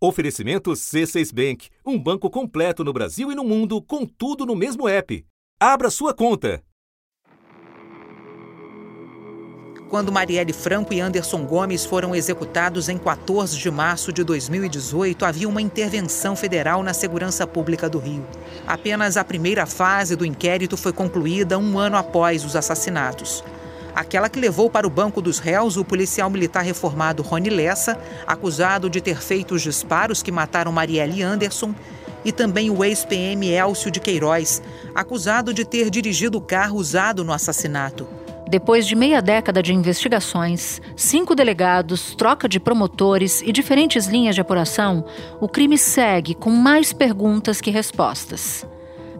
Oferecimento C6 Bank, um banco completo no Brasil e no mundo, com tudo no mesmo app. Abra sua conta. Quando Marielle Franco e Anderson Gomes foram executados em 14 de março de 2018, havia uma intervenção federal na segurança pública do Rio. Apenas a primeira fase do inquérito foi concluída um ano após os assassinatos aquela que levou para o banco dos réus o policial militar reformado Rony Lessa, acusado de ter feito os disparos que mataram Marielle Anderson, e também o ex-PM Elcio de Queiroz, acusado de ter dirigido o carro usado no assassinato. Depois de meia década de investigações, cinco delegados, troca de promotores e diferentes linhas de apuração, o crime segue com mais perguntas que respostas.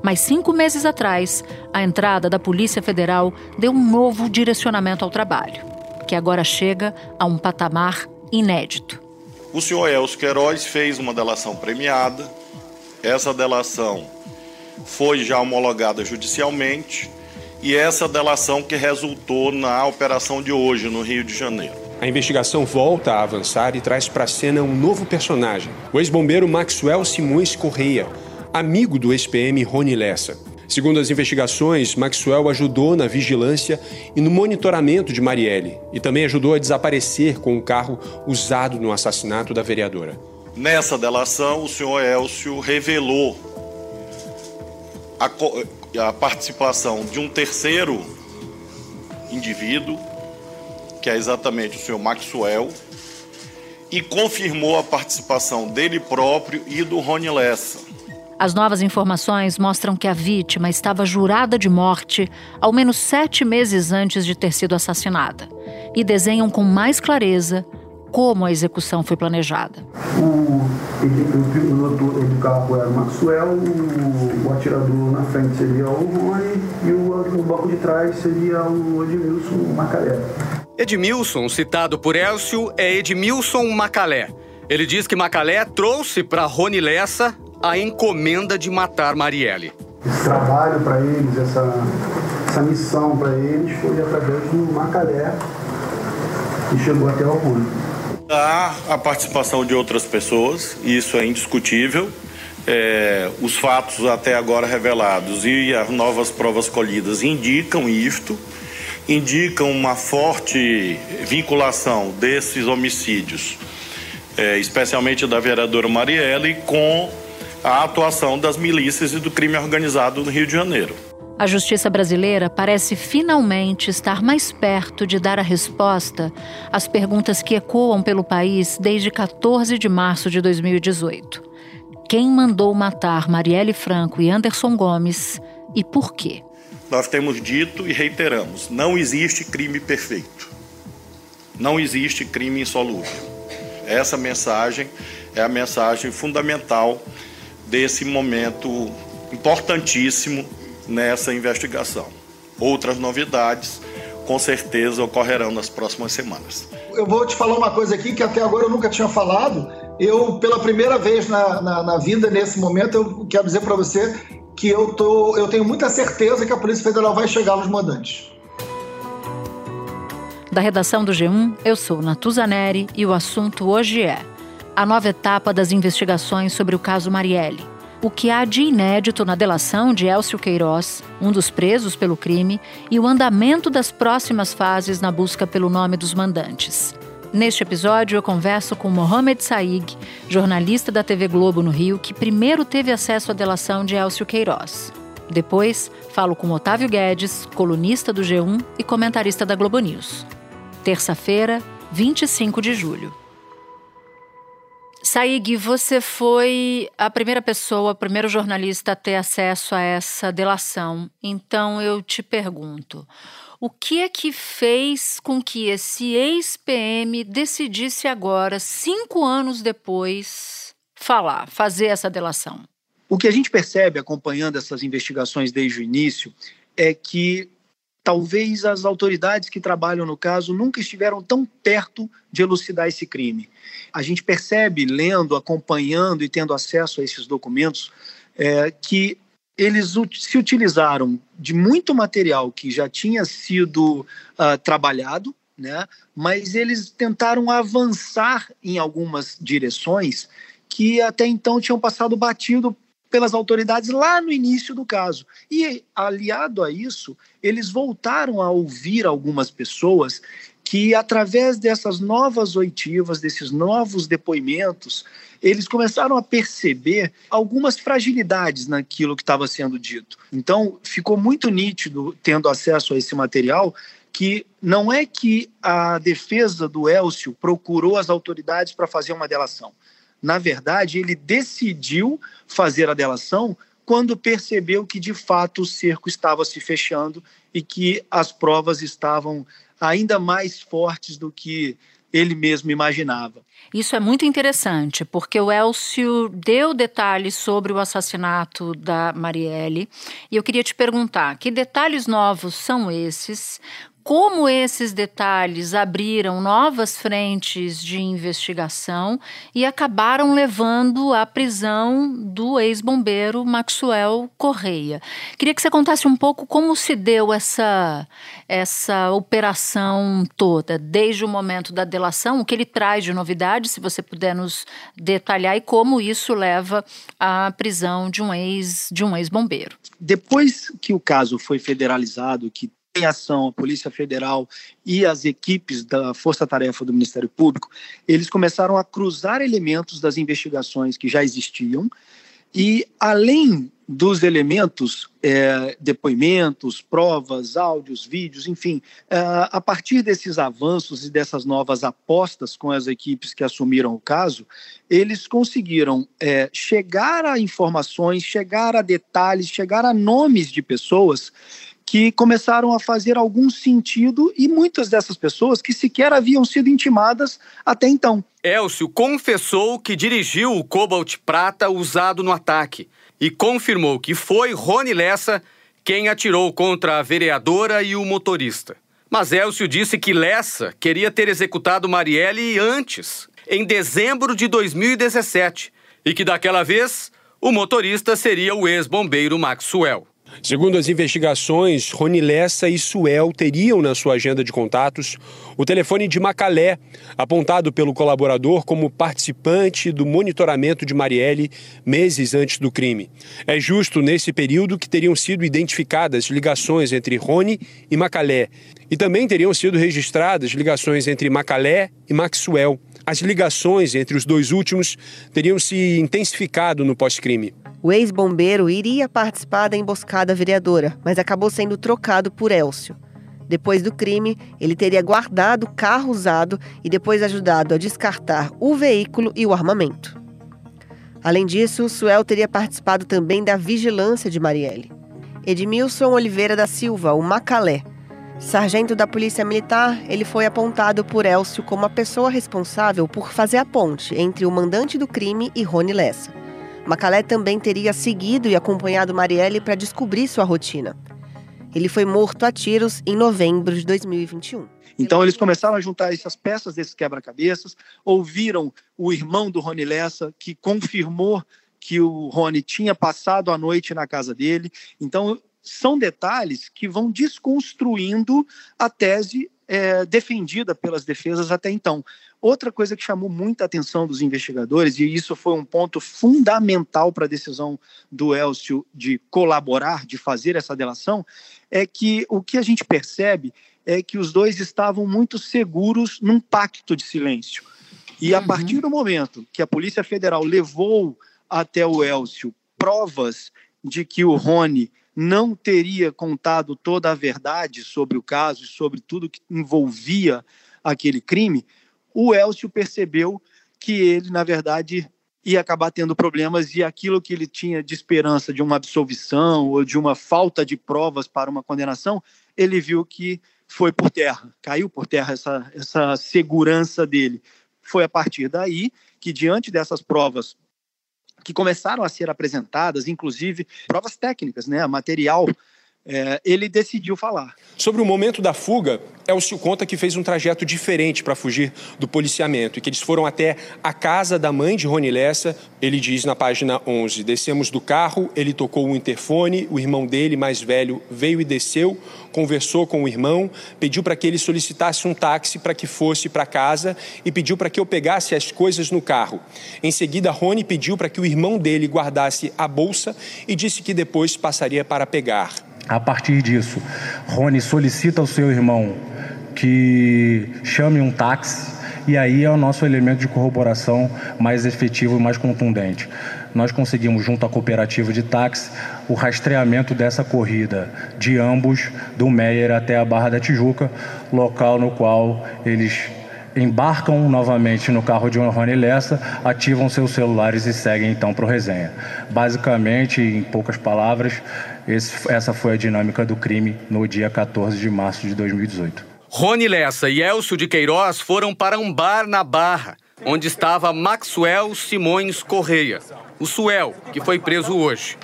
Mas cinco meses atrás, a entrada da Polícia Federal deu um novo direcionamento ao trabalho, que agora chega a um patamar inédito. O senhor Elcio Queiroz fez uma delação premiada. Essa delação foi já homologada judicialmente e essa delação que resultou na operação de hoje no Rio de Janeiro. A investigação volta a avançar e traz para a cena um novo personagem, o ex-bombeiro Maxwell Simões Correia, amigo do ex-PM Rony Lessa. Segundo as investigações, Maxwell ajudou na vigilância e no monitoramento de Marielle e também ajudou a desaparecer com o carro usado no assassinato da vereadora. Nessa delação, o senhor Elcio revelou a, a participação de um terceiro indivíduo, que é exatamente o senhor Maxwell, e confirmou a participação dele próprio e do Rony Lessa. As novas informações mostram que a vítima estava jurada de morte ao menos sete meses antes de ter sido assassinada e desenham com mais clareza como a execução foi planejada. O, ele, o piloto do carro era o Maxwell, o, o, atirador na frente seria o Rony e o, no banco de trás seria o Edmilson Macalé. Edmilson, citado por Elcio, é Edmilson Macalé. Ele diz que Macalé trouxe para Rony Lessa a encomenda de matar Marielle. Esse trabalho para eles, essa, essa missão para eles foi através do Macalé e chegou até o Rony. Há a participação de outras pessoas, isso é indiscutível. É, os fatos até agora revelados e as novas provas colhidas indicam isto, indicam uma forte vinculação desses homicídios, é, especialmente da vereadora Marielle, com a atuação das milícias e do crime organizado no Rio de Janeiro. A justiça brasileira parece finalmente estar mais perto de dar a resposta às perguntas que ecoam pelo país desde 14 de março de 2018. Quem mandou matar Marielle Franco e Anderson Gomes e por quê? Nós temos dito e reiteramos: não existe crime perfeito. Não existe crime insolúvel. Essa mensagem é a mensagem fundamental desse momento importantíssimo nessa investigação. Outras novidades com certeza ocorrerão nas próximas semanas. Eu vou te falar uma coisa aqui que até agora eu nunca tinha falado. Eu, pela primeira vez na, na, na vida, nesse momento, eu quero dizer para você que eu, tô, eu tenho muita certeza que a Polícia Federal vai chegar nos mandantes. Da redação do G1, eu sou Natuzaneri e o assunto hoje é a nova etapa das investigações sobre o caso Marielle. O que há de inédito na delação de Elcio Queiroz, um dos presos pelo crime, e o andamento das próximas fases na busca pelo nome dos mandantes. Neste episódio, eu converso com Mohamed Saig, jornalista da TV Globo no Rio, que primeiro teve acesso à delação de Elcio Queiroz. Depois, falo com Otávio Guedes, colunista do G1 e comentarista da Globo News. Terça-feira, 25 de julho. Saig, você foi a primeira pessoa, o primeiro jornalista a ter acesso a essa delação. Então eu te pergunto: o que é que fez com que esse ex-PM decidisse agora, cinco anos depois, falar, fazer essa delação? O que a gente percebe acompanhando essas investigações desde o início é que talvez as autoridades que trabalham no caso nunca estiveram tão perto de elucidar esse crime. A gente percebe, lendo, acompanhando e tendo acesso a esses documentos, é, que eles se utilizaram de muito material que já tinha sido uh, trabalhado, né? mas eles tentaram avançar em algumas direções que até então tinham passado batido pelas autoridades lá no início do caso. E, aliado a isso, eles voltaram a ouvir algumas pessoas que, através dessas novas oitivas, desses novos depoimentos, eles começaram a perceber algumas fragilidades naquilo que estava sendo dito. Então, ficou muito nítido, tendo acesso a esse material, que não é que a defesa do Elcio procurou as autoridades para fazer uma delação. Na verdade, ele decidiu fazer a delação quando percebeu que de fato o cerco estava se fechando e que as provas estavam ainda mais fortes do que ele mesmo imaginava. Isso é muito interessante, porque o Elcio deu detalhes sobre o assassinato da Marielle. E eu queria te perguntar: que detalhes novos são esses? Como esses detalhes abriram novas frentes de investigação e acabaram levando à prisão do ex-bombeiro Maxwell Correia. Queria que você contasse um pouco como se deu essa, essa operação toda, desde o momento da delação, o que ele traz de novidade, se você puder nos detalhar, e como isso leva à prisão de um ex de um ex-bombeiro. Depois que o caso foi federalizado, que em ação, a Polícia Federal e as equipes da Força Tarefa do Ministério Público, eles começaram a cruzar elementos das investigações que já existiam e, além dos elementos, é, depoimentos, provas, áudios, vídeos, enfim, é, a partir desses avanços e dessas novas apostas com as equipes que assumiram o caso, eles conseguiram é, chegar a informações, chegar a detalhes, chegar a nomes de pessoas que começaram a fazer algum sentido e muitas dessas pessoas que sequer haviam sido intimadas até então. Elcio confessou que dirigiu o Cobalt Prata usado no ataque e confirmou que foi Rony Lessa quem atirou contra a vereadora e o motorista. Mas Elcio disse que Lessa queria ter executado Marielle antes, em dezembro de 2017, e que daquela vez o motorista seria o ex-bombeiro Maxwell. Segundo as investigações, Rony Lessa e Suel teriam na sua agenda de contatos o telefone de Macalé, apontado pelo colaborador como participante do monitoramento de Marielle meses antes do crime. É justo nesse período que teriam sido identificadas ligações entre Rony e Macalé, e também teriam sido registradas ligações entre Macalé e Maxwell. As ligações entre os dois últimos teriam se intensificado no pós-crime. O ex-bombeiro iria participar da emboscada vereadora, mas acabou sendo trocado por Elcio. Depois do crime, ele teria guardado o carro usado e depois ajudado a descartar o veículo e o armamento. Além disso, Suel teria participado também da vigilância de Marielle. Edmilson Oliveira da Silva, o Macalé. Sargento da Polícia Militar, ele foi apontado por Elcio como a pessoa responsável por fazer a ponte entre o mandante do crime e Rony Lessa. Macalé também teria seguido e acompanhado Marielle para descobrir sua rotina. Ele foi morto a tiros em novembro de 2021. Então eles começaram a juntar essas peças desses quebra-cabeças, ouviram o irmão do Rony Lessa, que confirmou que o Rony tinha passado a noite na casa dele. Então são detalhes que vão desconstruindo a tese é, defendida pelas defesas até então. Outra coisa que chamou muita atenção dos investigadores, e isso foi um ponto fundamental para a decisão do Elcio de colaborar, de fazer essa delação, é que o que a gente percebe é que os dois estavam muito seguros num pacto de silêncio. E a uhum. partir do momento que a Polícia Federal levou até o Elcio provas de que o Rony não teria contado toda a verdade sobre o caso e sobre tudo que envolvia aquele crime, o Elcio percebeu que ele, na verdade, ia acabar tendo problemas e aquilo que ele tinha de esperança de uma absolvição ou de uma falta de provas para uma condenação, ele viu que foi por terra, caiu por terra essa, essa segurança dele. Foi a partir daí que, diante dessas provas que começaram a ser apresentadas, inclusive provas técnicas, né, material é, ele decidiu falar. Sobre o momento da fuga, Elcio conta que fez um trajeto diferente para fugir do policiamento e que eles foram até a casa da mãe de Rony Lessa. Ele diz na página 11: Descemos do carro, ele tocou o interfone, o irmão dele, mais velho, veio e desceu, conversou com o irmão, pediu para que ele solicitasse um táxi para que fosse para casa e pediu para que eu pegasse as coisas no carro. Em seguida, Rony pediu para que o irmão dele guardasse a bolsa e disse que depois passaria para pegar. A partir disso, Rony solicita ao seu irmão que chame um táxi e aí é o nosso elemento de corroboração mais efetivo e mais contundente. Nós conseguimos, junto à cooperativa de táxi, o rastreamento dessa corrida de ambos, do Meyer até a Barra da Tijuca, local no qual eles embarcam novamente no carro de Rony Lessa, ativam seus celulares e seguem então para o resenha. Basicamente, em poucas palavras, esse, essa foi a dinâmica do crime no dia 14 de março de 2018. Rony Lessa e Elcio de Queiroz foram para um bar na Barra, onde estava Maxwell Simões Correia, o Suel, que foi preso hoje.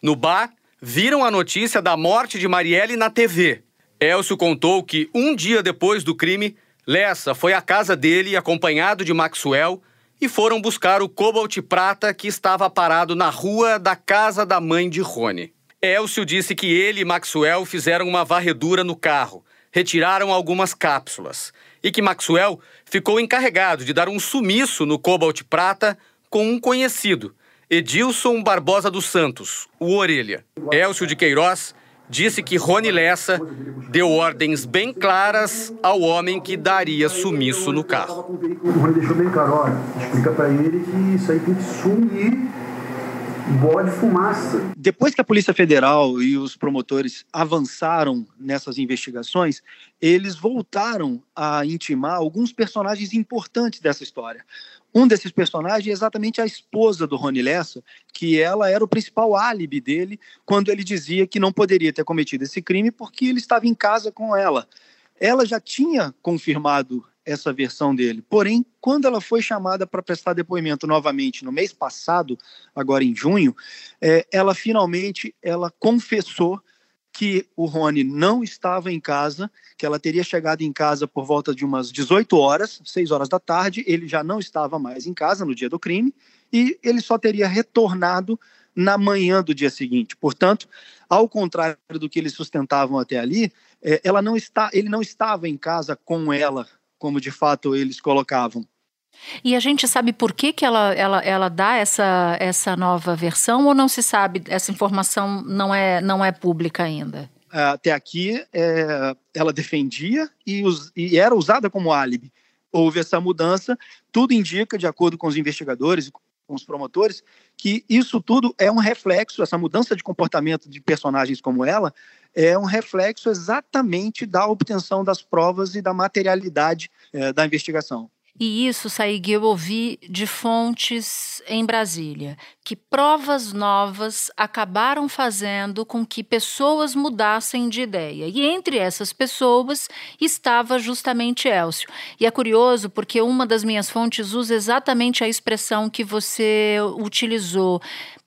No bar, viram a notícia da morte de Marielle na TV. Elcio contou que, um dia depois do crime, Lessa foi à casa dele acompanhado de Maxwell e foram buscar o Cobalt Prata que estava parado na rua da casa da mãe de Rony. Elcio disse que ele e Maxwell fizeram uma varredura no carro, retiraram algumas cápsulas e que Maxwell ficou encarregado de dar um sumiço no Cobalt Prata com um conhecido, Edilson Barbosa dos Santos, o Orelha. Elcio de Queiroz disse que Rony Lessa deu ordens bem claras ao homem que daria sumiço no carro. O Rony deixou bem claro, olha, explica para ele que isso aí tem que sumir bode fumaça. Depois que a Polícia Federal e os promotores avançaram nessas investigações, eles voltaram a intimar alguns personagens importantes dessa história. Um desses personagens é exatamente a esposa do Rony Lessa, que ela era o principal álibi dele quando ele dizia que não poderia ter cometido esse crime porque ele estava em casa com ela. Ela já tinha confirmado essa versão dele. Porém, quando ela foi chamada para prestar depoimento novamente no mês passado, agora em junho, é, ela finalmente ela confessou que o Rony não estava em casa, que ela teria chegado em casa por volta de umas 18 horas, 6 horas da tarde, ele já não estava mais em casa no dia do crime e ele só teria retornado na manhã do dia seguinte. Portanto, ao contrário do que eles sustentavam até ali, é, ela não está, ele não estava em casa com ela como de fato eles colocavam. E a gente sabe por que, que ela, ela, ela dá essa, essa nova versão ou não se sabe? Essa informação não é, não é pública ainda? Até aqui, é, ela defendia e, us, e era usada como álibi. Houve essa mudança, tudo indica, de acordo com os investigadores e com os promotores, que isso tudo é um reflexo, essa mudança de comportamento de personagens como ela, é um reflexo exatamente da obtenção das provas e da materialidade é, da investigação. E isso, Saig, eu ouvi de fontes em Brasília, que provas novas acabaram fazendo com que pessoas mudassem de ideia. E entre essas pessoas estava justamente Elcio. E é curioso porque uma das minhas fontes usa exatamente a expressão que você utilizou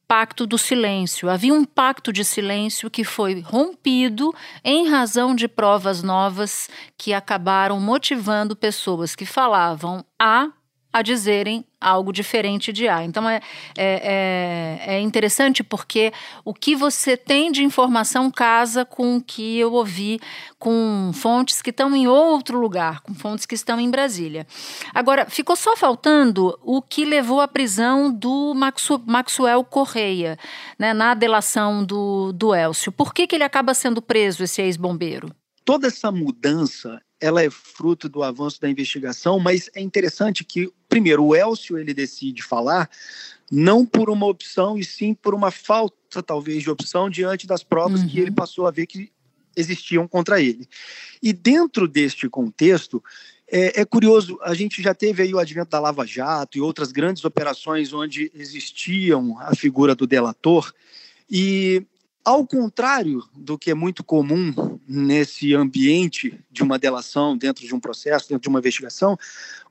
pacto do silêncio. Havia um pacto de silêncio que foi rompido em razão de provas novas que acabaram motivando pessoas que falavam A a dizerem algo diferente de A. Então é, é, é, é, interessante porque o que você tem de informação casa com o que eu ouvi com fontes que estão em outro lugar, com fontes que estão em Brasília. Agora, ficou só faltando o que levou à prisão do Maxu, Maxwell Correia, né, na delação do, do Elcio. Por que, que ele acaba sendo preso, esse ex-bombeiro? Toda essa mudança ela é fruto do avanço da investigação, mas é interessante que, primeiro, o Elcio ele decide falar não por uma opção e sim por uma falta, talvez, de opção diante das provas uhum. que ele passou a ver que existiam contra ele. E dentro deste contexto, é, é, curioso, a gente já teve aí o advento da Lava Jato e outras grandes operações onde existiam a figura do delator, e ao contrário do que é muito comum nesse ambiente de uma delação, dentro de um processo, dentro de uma investigação,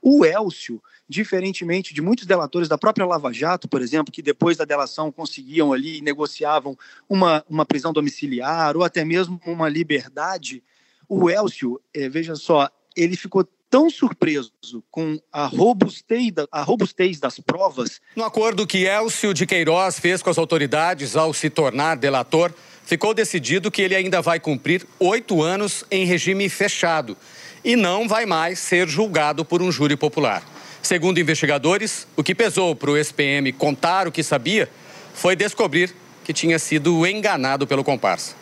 o Elcio diferentemente de muitos delatores da própria Lava Jato, por exemplo, que depois da delação conseguiam ali e negociavam uma, uma prisão domiciliar ou até mesmo uma liberdade, o Elcio, é, veja só, ele ficou tão surpreso com a robustez, a robustez das provas. No acordo que Elcio de Queiroz fez com as autoridades ao se tornar delator, ficou decidido que ele ainda vai cumprir oito anos em regime fechado e não vai mais ser julgado por um júri popular. Segundo investigadores, o que pesou para o SPM contar o que sabia foi descobrir que tinha sido enganado pelo comparsa.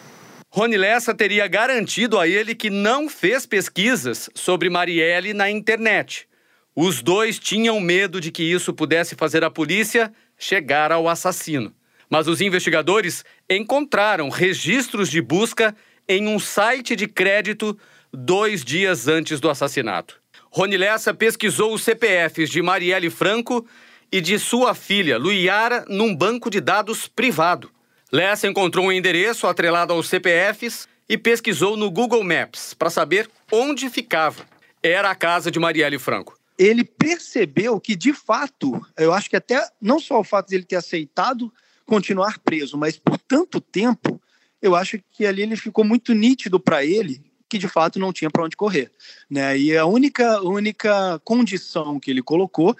Rony Lessa teria garantido a ele que não fez pesquisas sobre Marielle na internet. Os dois tinham medo de que isso pudesse fazer a polícia chegar ao assassino. Mas os investigadores encontraram registros de busca em um site de crédito dois dias antes do assassinato. Rony Lessa pesquisou os CPFs de Marielle Franco e de sua filha, Luiara, num banco de dados privado. Lessa encontrou um endereço atrelado aos CPFs e pesquisou no Google Maps para saber onde ficava. Era a casa de Marielle Franco. Ele percebeu que, de fato, eu acho que até não só o fato de ele ter aceitado continuar preso, mas por tanto tempo, eu acho que ali ele ficou muito nítido para ele que de fato não tinha para onde correr, né? E a única única condição que ele colocou,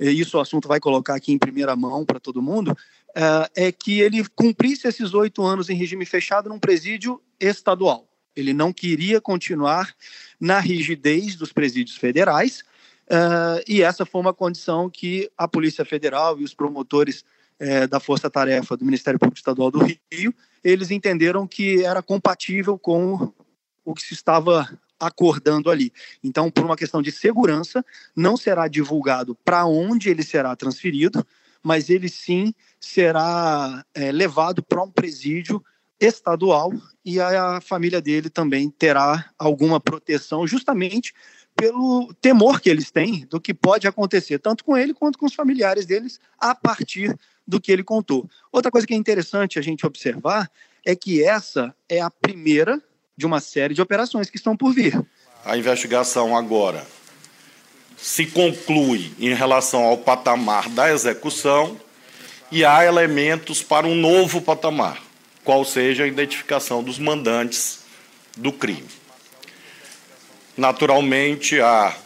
e isso o assunto vai colocar aqui em primeira mão para todo mundo, uh, é que ele cumprisse esses oito anos em regime fechado num presídio estadual. Ele não queria continuar na rigidez dos presídios federais, uh, e essa foi uma condição que a Polícia Federal e os promotores uh, da Força Tarefa do Ministério Público Estadual do Rio, eles entenderam que era compatível com o que se estava acordando ali. Então, por uma questão de segurança, não será divulgado para onde ele será transferido, mas ele sim será é, levado para um presídio estadual e a família dele também terá alguma proteção, justamente pelo temor que eles têm do que pode acontecer, tanto com ele quanto com os familiares deles, a partir do que ele contou. Outra coisa que é interessante a gente observar é que essa é a primeira de uma série de operações que estão por vir. A investigação agora se conclui em relação ao patamar da execução e há elementos para um novo patamar, qual seja a identificação dos mandantes do crime. Naturalmente, há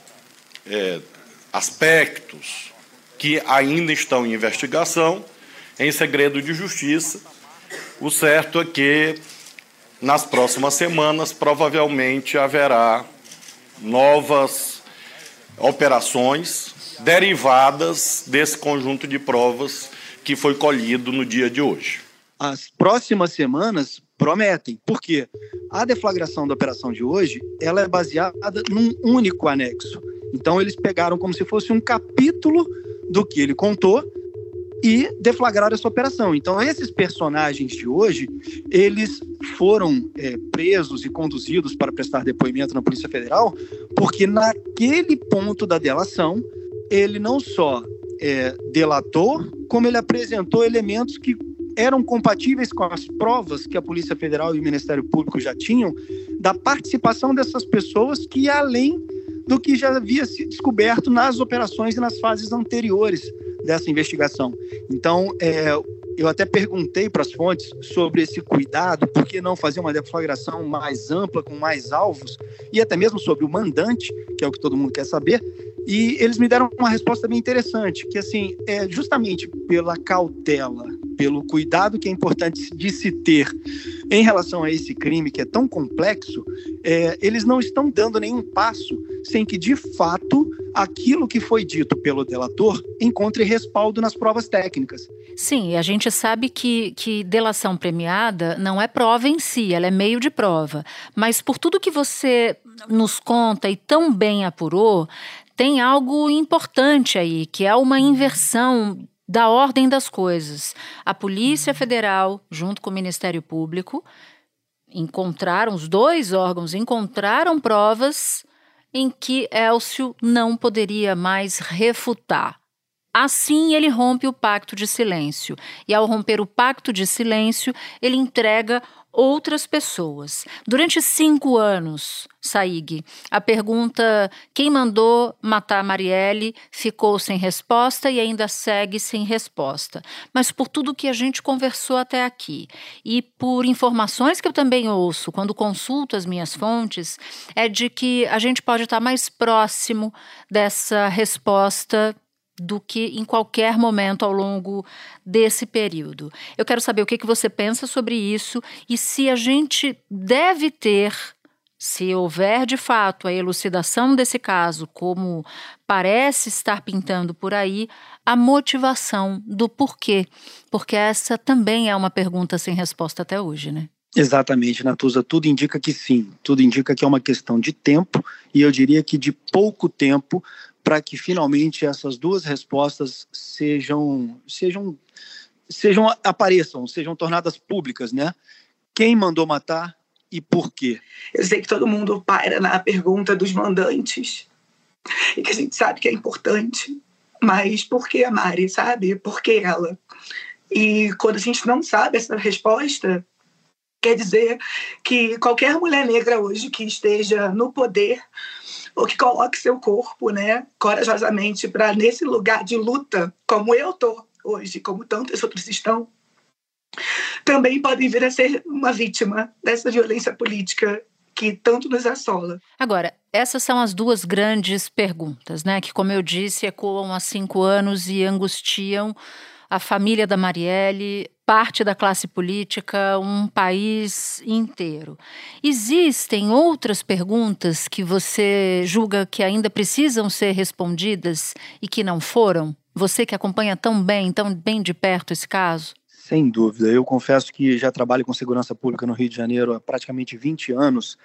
é, aspectos que ainda estão em investigação, em segredo de justiça. O certo é que, nas próximas semanas, provavelmente haverá novas operações derivadas desse conjunto de provas que foi colhido no dia de hoje. As próximas semanas prometem, porque a deflagração da operação de hoje ela é baseada num único anexo. Então eles pegaram como se fosse um capítulo do que ele contou e deflagraram essa operação. Então, esses personagens de hoje, eles foram é, presos e conduzidos para prestar depoimento na Polícia Federal, porque naquele ponto da delação, ele não só é, delatou, como ele apresentou elementos que eram compatíveis com as provas que a Polícia Federal e o Ministério Público já tinham da participação dessas pessoas que além do que já havia sido descoberto nas operações e nas fases anteriores dessa investigação. Então, é, eu até perguntei para as fontes sobre esse cuidado, por que não fazer uma deflagração mais ampla, com mais alvos, e até mesmo sobre o mandante, que é o que todo mundo quer saber. E eles me deram uma resposta bem interessante, que assim, é justamente pela cautela, pelo cuidado que é importante de se ter em relação a esse crime que é tão complexo, é, eles não estão dando nenhum passo sem que, de fato, aquilo que foi dito pelo delator encontre respaldo nas provas técnicas. Sim, a gente sabe que, que delação premiada não é prova em si, ela é meio de prova. Mas por tudo que você nos conta e tão bem apurou, tem algo importante aí, que é uma inversão da ordem das coisas. A Polícia Federal, junto com o Ministério Público, encontraram, os dois órgãos encontraram provas em que Elcio não poderia mais refutar. Assim, ele rompe o pacto de silêncio. E ao romper o pacto de silêncio, ele entrega outras pessoas. Durante cinco anos, Saig, a pergunta quem mandou matar Marielle ficou sem resposta e ainda segue sem resposta. Mas por tudo que a gente conversou até aqui e por informações que eu também ouço quando consulto as minhas fontes, é de que a gente pode estar mais próximo dessa resposta do que em qualquer momento ao longo desse período. Eu quero saber o que, que você pensa sobre isso e se a gente deve ter, se houver de fato a elucidação desse caso, como parece estar pintando por aí, a motivação do porquê. Porque essa também é uma pergunta sem resposta até hoje, né? Exatamente, Natuza. Tudo indica que sim. Tudo indica que é uma questão de tempo e eu diria que de pouco tempo para que finalmente essas duas respostas sejam sejam sejam apareçam, sejam tornadas públicas, né? Quem mandou matar e por quê? Eu sei que todo mundo para na pergunta dos mandantes e que a gente sabe que é importante, mas por que a Mari, sabe? Por que ela? E quando a gente não sabe essa resposta, quer dizer que qualquer mulher negra hoje que esteja no poder ou que coloque seu corpo, né, corajosamente para nesse lugar de luta, como eu tô hoje, como tantos outros estão, também podem vir a ser uma vítima dessa violência política que tanto nos assola. Agora, essas são as duas grandes perguntas, né, que, como eu disse, ecoam há cinco anos e angustiam a família da Marielle, parte da classe política, um país inteiro. Existem outras perguntas que você julga que ainda precisam ser respondidas e que não foram? Você que acompanha tão bem, tão bem de perto esse caso? Sem dúvida. Eu confesso que já trabalho com segurança pública no Rio de Janeiro há praticamente 20 anos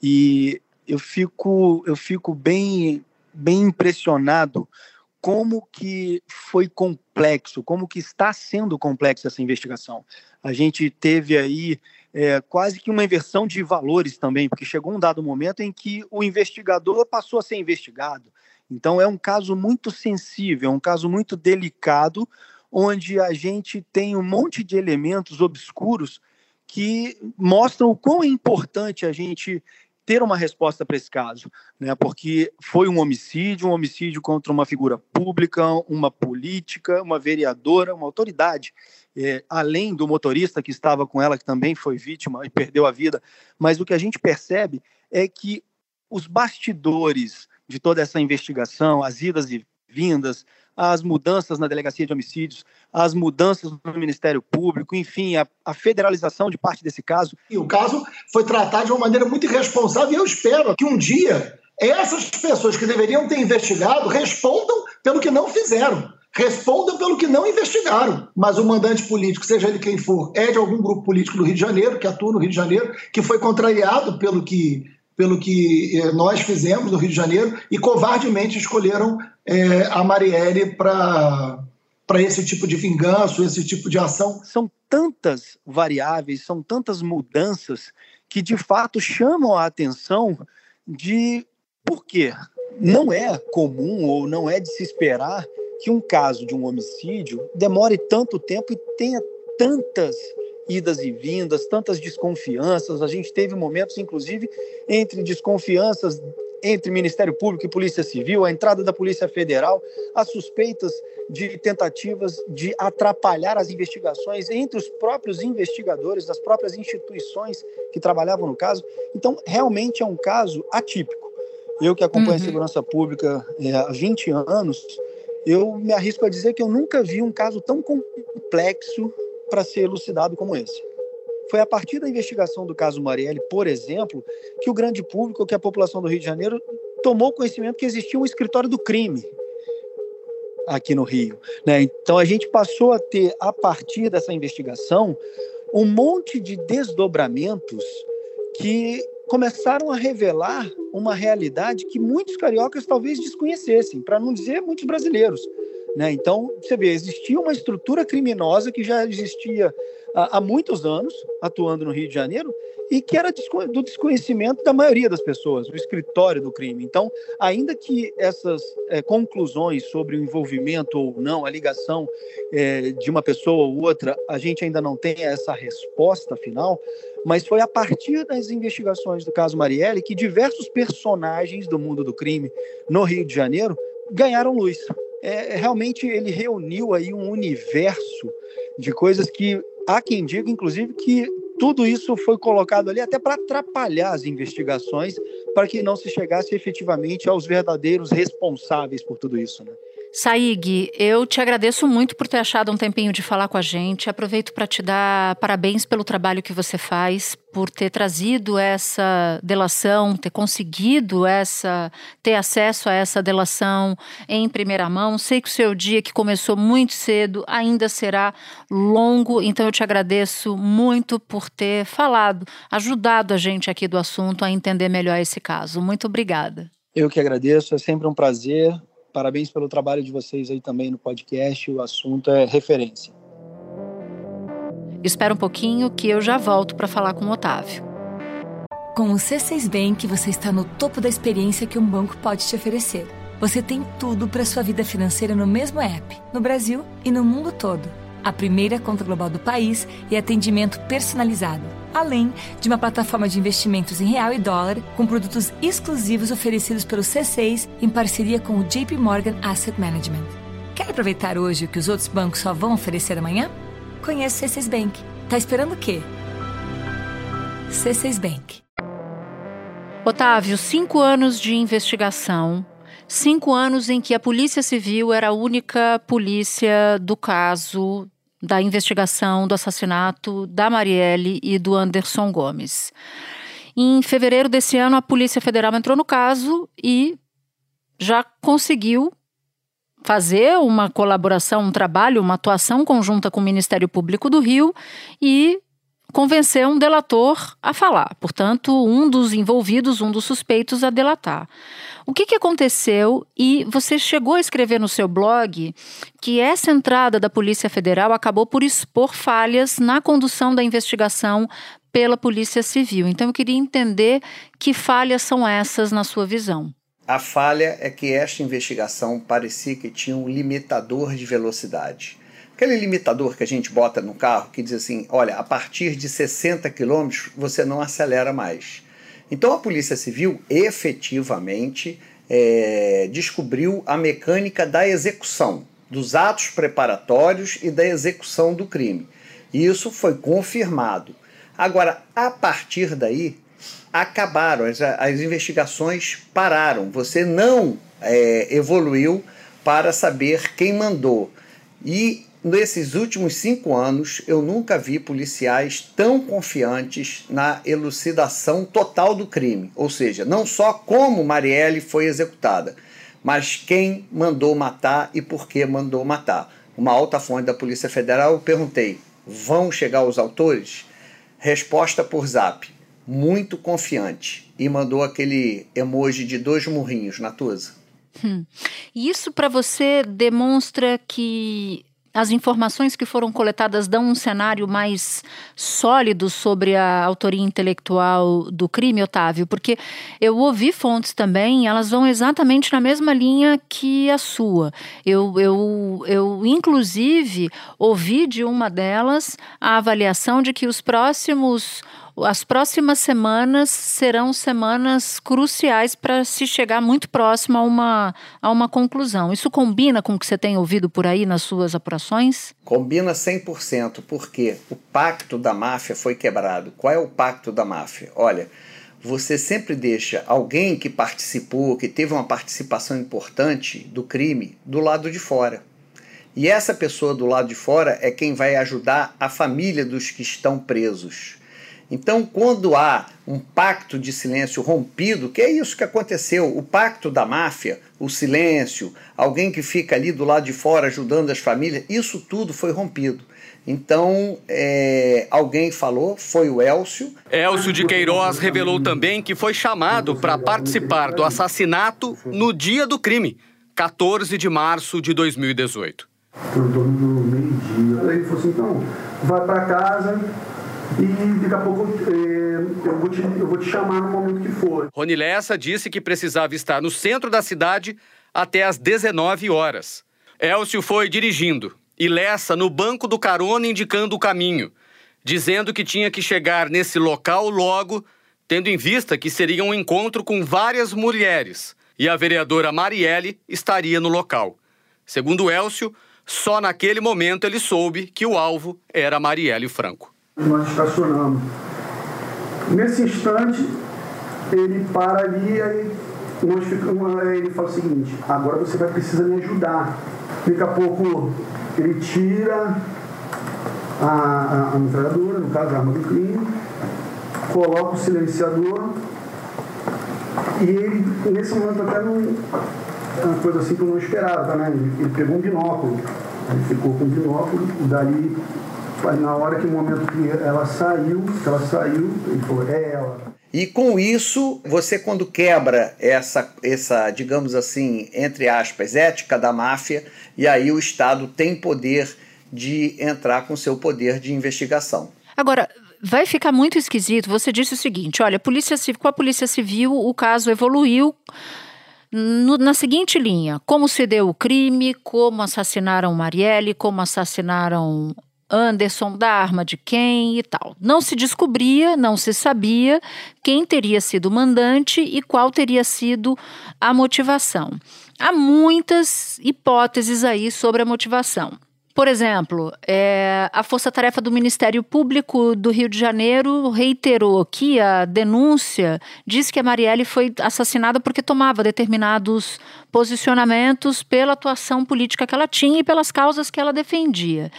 e eu fico, eu fico bem, bem impressionado como que foi complexo, como que está sendo complexo essa investigação. A gente teve aí é, quase que uma inversão de valores também, porque chegou um dado momento em que o investigador passou a ser investigado. Então é um caso muito sensível, é um caso muito delicado, onde a gente tem um monte de elementos obscuros que mostram o quão importante a gente ter uma resposta para esse caso, né? Porque foi um homicídio, um homicídio contra uma figura pública, uma política, uma vereadora, uma autoridade, é, além do motorista que estava com ela, que também foi vítima e perdeu a vida. Mas o que a gente percebe é que os bastidores de toda essa investigação, as idas e vindas, as mudanças na delegacia de homicídios, as mudanças no Ministério Público, enfim, a, a, federalização de parte desse caso. E o caso foi tratado de uma maneira muito irresponsável e eu espero que um dia essas pessoas que deveriam ter investigado respondam pelo que não fizeram. Respondam pelo que não investigaram. Mas o mandante político, seja ele quem for, é de algum grupo político do Rio de Janeiro, que atua no Rio de Janeiro, que foi contrariado pelo que pelo que eh, nós fizemos no Rio de Janeiro e covardemente escolheram é, a Marielle para esse tipo de vingança, esse tipo de ação. São tantas variáveis, são tantas mudanças que de fato chamam a atenção de por quê? Não é comum ou não é de se esperar que um caso de um homicídio demore tanto tempo e tenha tantas idas e vindas, tantas desconfianças. A gente teve momentos, inclusive, entre desconfianças entre Ministério Público e Polícia Civil, a entrada da Polícia Federal, as suspeitas de tentativas de atrapalhar as investigações entre os próprios investigadores, das próprias instituições que trabalhavam no caso. Então, realmente é um caso atípico. Eu que acompanho uhum. a segurança pública é, há 20 anos, eu me arrisco a dizer que eu nunca vi um caso tão complexo para ser elucidado como esse. Foi a partir da investigação do caso Marielle, por exemplo, que o grande público, que a população do Rio de Janeiro tomou conhecimento que existia um escritório do crime aqui no Rio. Né? Então a gente passou a ter, a partir dessa investigação, um monte de desdobramentos que começaram a revelar uma realidade que muitos cariocas talvez desconhecessem, para não dizer muitos brasileiros. Né? Então, você vê, existia uma estrutura criminosa que já existia há, há muitos anos, atuando no Rio de Janeiro, e que era do desconhecimento da maioria das pessoas, o escritório do crime. Então, ainda que essas é, conclusões sobre o envolvimento ou não, a ligação é, de uma pessoa ou outra, a gente ainda não tem essa resposta final, mas foi a partir das investigações do caso Marielle que diversos personagens do mundo do crime no Rio de Janeiro ganharam luz. É, realmente ele reuniu aí um universo de coisas que há quem diga, inclusive, que tudo isso foi colocado ali até para atrapalhar as investigações, para que não se chegasse efetivamente aos verdadeiros responsáveis por tudo isso. Né? Saig, eu te agradeço muito por ter achado um tempinho de falar com a gente. Aproveito para te dar parabéns pelo trabalho que você faz, por ter trazido essa delação, ter conseguido essa, ter acesso a essa delação em primeira mão. Sei que o seu dia, que começou muito cedo, ainda será longo, então eu te agradeço muito por ter falado, ajudado a gente aqui do assunto a entender melhor esse caso. Muito obrigada. Eu que agradeço, é sempre um prazer Parabéns pelo trabalho de vocês aí também no podcast. O assunto é referência. Espera um pouquinho que eu já volto para falar com o Otávio. Com o C6 Bank, você está no topo da experiência que um banco pode te oferecer. Você tem tudo para sua vida financeira no mesmo app, no Brasil e no mundo todo. A primeira conta global do país e atendimento personalizado além de uma plataforma de investimentos em real e dólar com produtos exclusivos oferecidos pelo C6 em parceria com o JP Morgan Asset Management. Quer aproveitar hoje o que os outros bancos só vão oferecer amanhã? Conheça o C6 Bank. Tá esperando o quê? C6 Bank. Otávio, cinco anos de investigação cinco anos em que a Polícia Civil era a única polícia do caso da investigação do assassinato da Marielle e do Anderson Gomes. Em fevereiro desse ano, a Polícia Federal entrou no caso e já conseguiu fazer uma colaboração, um trabalho, uma atuação conjunta com o Ministério Público do Rio e convencer um delator a falar. Portanto, um dos envolvidos, um dos suspeitos a delatar. O que, que aconteceu? E você chegou a escrever no seu blog que essa entrada da Polícia Federal acabou por expor falhas na condução da investigação pela Polícia Civil. Então eu queria entender que falhas são essas na sua visão. A falha é que esta investigação parecia que tinha um limitador de velocidade. Aquele limitador que a gente bota no carro que diz assim: olha, a partir de 60 km você não acelera mais. Então a Polícia Civil efetivamente é, descobriu a mecânica da execução, dos atos preparatórios e da execução do crime. E isso foi confirmado. Agora, a partir daí, acabaram, as, as investigações pararam. Você não é, evoluiu para saber quem mandou. E Nesses últimos cinco anos, eu nunca vi policiais tão confiantes na elucidação total do crime, ou seja, não só como Marielle foi executada, mas quem mandou matar e por que mandou matar. Uma alta fonte da Polícia Federal, eu perguntei: vão chegar os autores? Resposta por zap: muito confiante. E mandou aquele emoji de dois murrinhos, Natuza. Hum. Isso para você demonstra que as informações que foram coletadas dão um cenário mais sólido sobre a autoria intelectual do crime, Otávio? Porque eu ouvi fontes também, elas vão exatamente na mesma linha que a sua. Eu, eu, eu inclusive, ouvi de uma delas a avaliação de que os próximos as próximas semanas serão semanas cruciais para se chegar muito próximo a uma, a uma conclusão. Isso combina com o que você tem ouvido por aí nas suas apurações? Combina 100%, porque o pacto da máfia foi quebrado. Qual é o pacto da máfia? Olha, você sempre deixa alguém que participou, que teve uma participação importante do crime, do lado de fora. E essa pessoa do lado de fora é quem vai ajudar a família dos que estão presos. Então, quando há um pacto de silêncio rompido, que é isso que aconteceu, o pacto da máfia, o silêncio, alguém que fica ali do lado de fora ajudando as famílias, isso tudo foi rompido. Então, é, alguém falou, foi o Elcio. Elcio de Queiroz revelou também que foi chamado para participar do assassinato no dia do crime, 14 de março de 2018. Em torno do meio-dia. Ele falou assim: então, vai para casa, e daqui a pouco é, eu, vou te, eu vou te chamar no momento que for. Rony Lessa disse que precisava estar no centro da cidade até às 19 horas. Elcio foi dirigindo e Lessa no banco do carona indicando o caminho, dizendo que tinha que chegar nesse local logo, tendo em vista que seria um encontro com várias mulheres e a vereadora Marielle estaria no local. Segundo Elcio, só naquele momento ele soube que o alvo era Marielle Franco. Nós estacionamos. Nesse instante, ele para ali e nós ficamos, ele fala o seguinte, agora você vai precisar me ajudar. Daqui a pouco ele tira a, a, a metralhadora, no caso a arma do crime, coloca o silenciador e ele, nesse momento até não. É uma coisa assim que eu não esperava, né? Ele, ele pegou um binóculo. Ele ficou com o binóculo, dali, na hora que o momento que ela saiu, que ela saiu, ele falou, é ela. E com isso, você quando quebra essa, essa, digamos assim, entre aspas, ética da máfia, e aí o Estado tem poder de entrar com seu poder de investigação. Agora, vai ficar muito esquisito. Você disse o seguinte: olha, polícia, com a Polícia Civil o caso evoluiu. No, na seguinte linha: como se deu o crime, como assassinaram Marielle, como assassinaram Anderson, da arma de quem e tal. Não se descobria, não se sabia quem teria sido o mandante e qual teria sido a motivação. Há muitas hipóteses aí sobre a motivação. Por exemplo, é, a Força Tarefa do Ministério Público do Rio de Janeiro reiterou que a denúncia diz que a Marielle foi assassinada porque tomava determinados posicionamentos pela atuação política que ela tinha e pelas causas que ela defendia.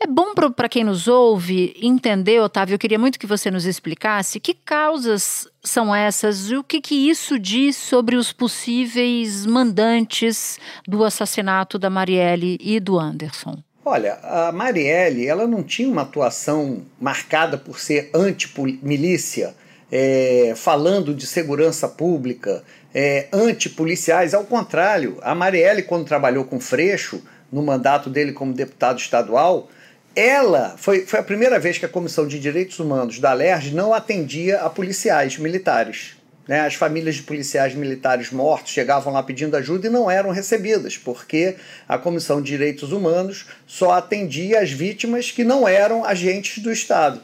É bom para quem nos ouve entender, Otávio, eu queria muito que você nos explicasse que causas são essas e o que, que isso diz sobre os possíveis mandantes do assassinato da Marielle e do Anderson. Olha, a Marielle ela não tinha uma atuação marcada por ser anti-milícia, é, falando de segurança pública, é, anti-policiais. Ao contrário, a Marielle, quando trabalhou com Freixo, no mandato dele como deputado estadual, ela foi, foi a primeira vez que a Comissão de Direitos Humanos da LERJ não atendia a policiais militares. Né? As famílias de policiais militares mortos chegavam lá pedindo ajuda e não eram recebidas, porque a Comissão de Direitos Humanos só atendia as vítimas que não eram agentes do Estado.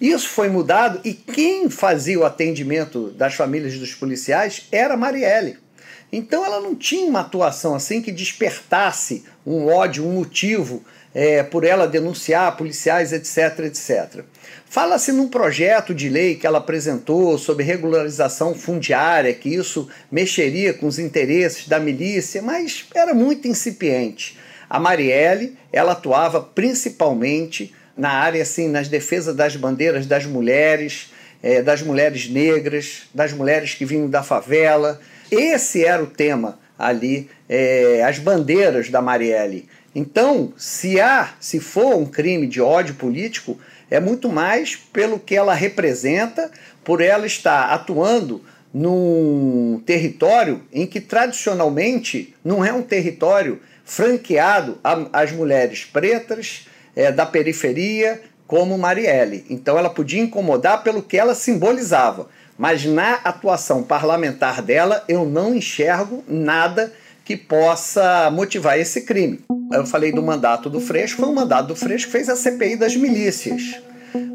Isso foi mudado e quem fazia o atendimento das famílias dos policiais era Marielle. Então ela não tinha uma atuação assim que despertasse um ódio, um motivo é, por ela denunciar policiais, etc, etc. Fala-se num projeto de lei que ela apresentou sobre regularização fundiária, que isso mexeria com os interesses da milícia, mas era muito incipiente. A Marielle, ela atuava principalmente na área assim, nas defesas das bandeiras das mulheres, é, das mulheres negras, das mulheres que vinham da favela. Esse era o tema ali, é, as bandeiras da Marielle. Então, se há, se for um crime de ódio político, é muito mais pelo que ela representa, por ela estar atuando num território em que tradicionalmente não é um território franqueado às mulheres pretas é, da periferia, como Marielle. Então ela podia incomodar pelo que ela simbolizava. Mas na atuação parlamentar dela, eu não enxergo nada que possa motivar esse crime. Eu falei do mandato do Freixo, foi um mandato do Freixo que fez a CPI das milícias.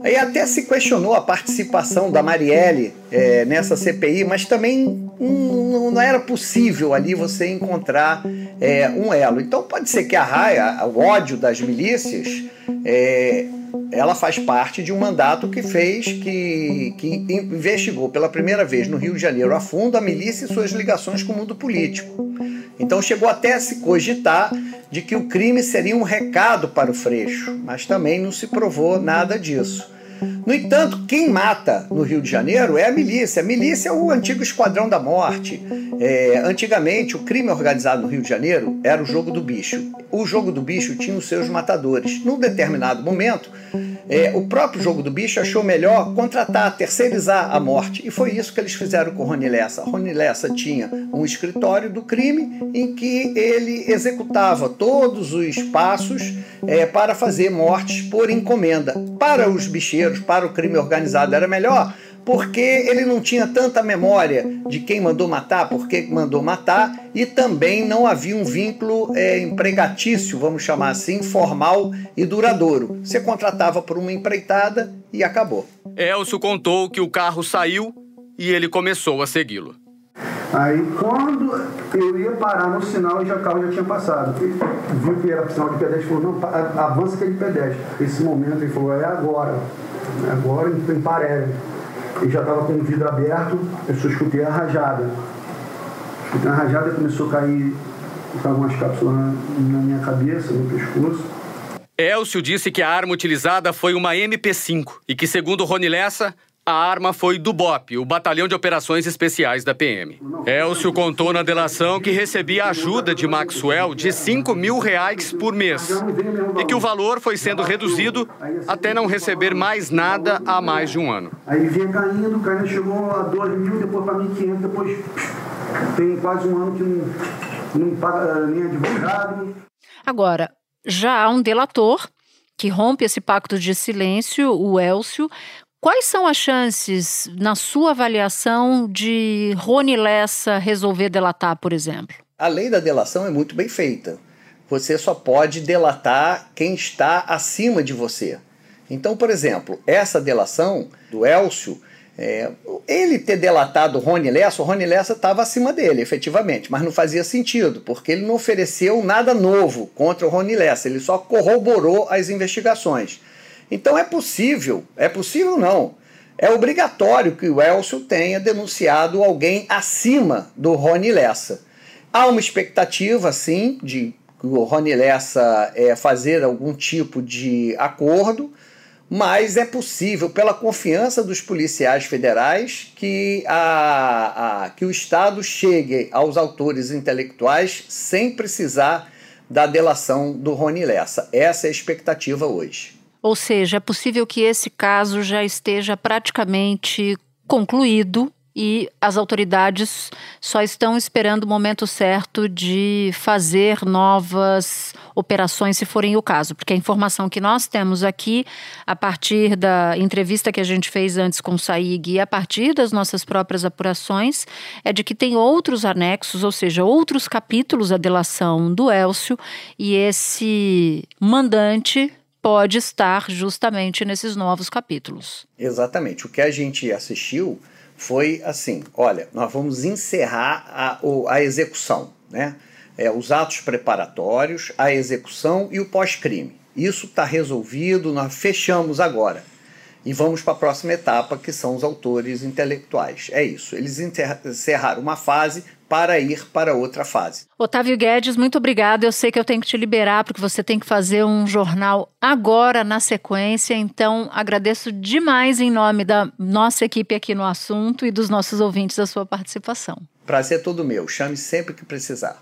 Aí até se questionou a participação da Marielle é, nessa CPI, mas também não, era possível ali você encontrar é, um elo. Então pode ser que a raia, o ódio das milícias, é, ela faz parte de um mandato que fez, que, que investigou pela primeira vez no Rio de Janeiro a fundo a milícia e suas ligações com o mundo político. Então chegou até a se cogitar de que o crime seria um recado para o Freixo, mas também não se provou nada disso. No entanto, quem mata no Rio de Janeiro é a milícia. A milícia é o antigo esquadrão da morte. É, antigamente, o crime organizado no Rio de Janeiro era o jogo do bicho. O jogo do bicho tinha os seus matadores. Num determinado momento, é, o próprio jogo do bicho achou melhor contratar, terceirizar a morte. E foi isso que eles fizeram com Rony Lessa. Rony Lessa tinha um escritório do crime em que ele executava todos os passos é, para fazer mortes por encomenda. Para os bicheiros, para o crime organizado, era melhor porque ele não tinha tanta memória de quem mandou matar, por que mandou matar, e também não havia um vínculo é, empregatício, vamos chamar assim, formal e duradouro. Você contratava por uma empreitada e acabou. Elcio contou que o carro saiu e ele começou a segui-lo. Aí quando eu ia parar no sinal, já, o carro já tinha passado. Ele viu que era sinal de pedestre, falou, não, avança aquele pedestre. Esse momento ele falou, é agora. É agora em Parelli e já estava com o vidro aberto, eu só escutei a rajada. Escutei a rajada e começou a cair algumas cápsulas na, na minha cabeça, no pescoço. Elcio disse que a arma utilizada foi uma MP5 e que, segundo Rony Lessa, a arma foi do BOP, o Batalhão de Operações Especiais da PM. Elcio contou na delação que recebia ajuda de Maxwell de 5 mil reais por mês e que o valor foi sendo reduzido até não receber mais nada há mais de um ano. Aí vinha caindo, caindo, chegou a 2 mil, depois para 1.500, depois tem quase um ano que não, não paga eh, nem advogado. Agora, já há um delator que rompe esse pacto de silêncio, o Elcio, Quais são as chances, na sua avaliação, de Rony Lessa resolver delatar, por exemplo? A lei da delação é muito bem feita. Você só pode delatar quem está acima de você. Então, por exemplo, essa delação do Elcio, é, ele ter delatado o Rony Lessa, o Rony Lessa estava acima dele, efetivamente, mas não fazia sentido, porque ele não ofereceu nada novo contra o Rony Lessa, ele só corroborou as investigações. Então é possível, é possível não, é obrigatório que o Elcio tenha denunciado alguém acima do Rony Lessa. Há uma expectativa, sim, de o Rony Lessa é, fazer algum tipo de acordo, mas é possível, pela confiança dos policiais federais, que, a, a, que o Estado chegue aos autores intelectuais sem precisar da delação do Rony Lessa. Essa é a expectativa hoje. Ou seja, é possível que esse caso já esteja praticamente concluído e as autoridades só estão esperando o momento certo de fazer novas operações, se forem o caso, porque a informação que nós temos aqui, a partir da entrevista que a gente fez antes com o Saig e a partir das nossas próprias apurações, é de que tem outros anexos, ou seja, outros capítulos da delação do Elcio, e esse mandante pode estar justamente nesses novos capítulos. Exatamente. O que a gente assistiu foi assim: olha, nós vamos encerrar a, a execução, né? É, os atos preparatórios, a execução e o pós-crime. Isso está resolvido, nós fechamos agora. E vamos para a próxima etapa, que são os autores intelectuais. É isso. Eles encerraram uma fase para ir para outra fase. Otávio Guedes, muito obrigado. Eu sei que eu tenho que te liberar porque você tem que fazer um jornal agora na sequência. Então, agradeço demais em nome da nossa equipe aqui no assunto e dos nossos ouvintes a sua participação. Prazer todo meu. Chame sempre que precisar.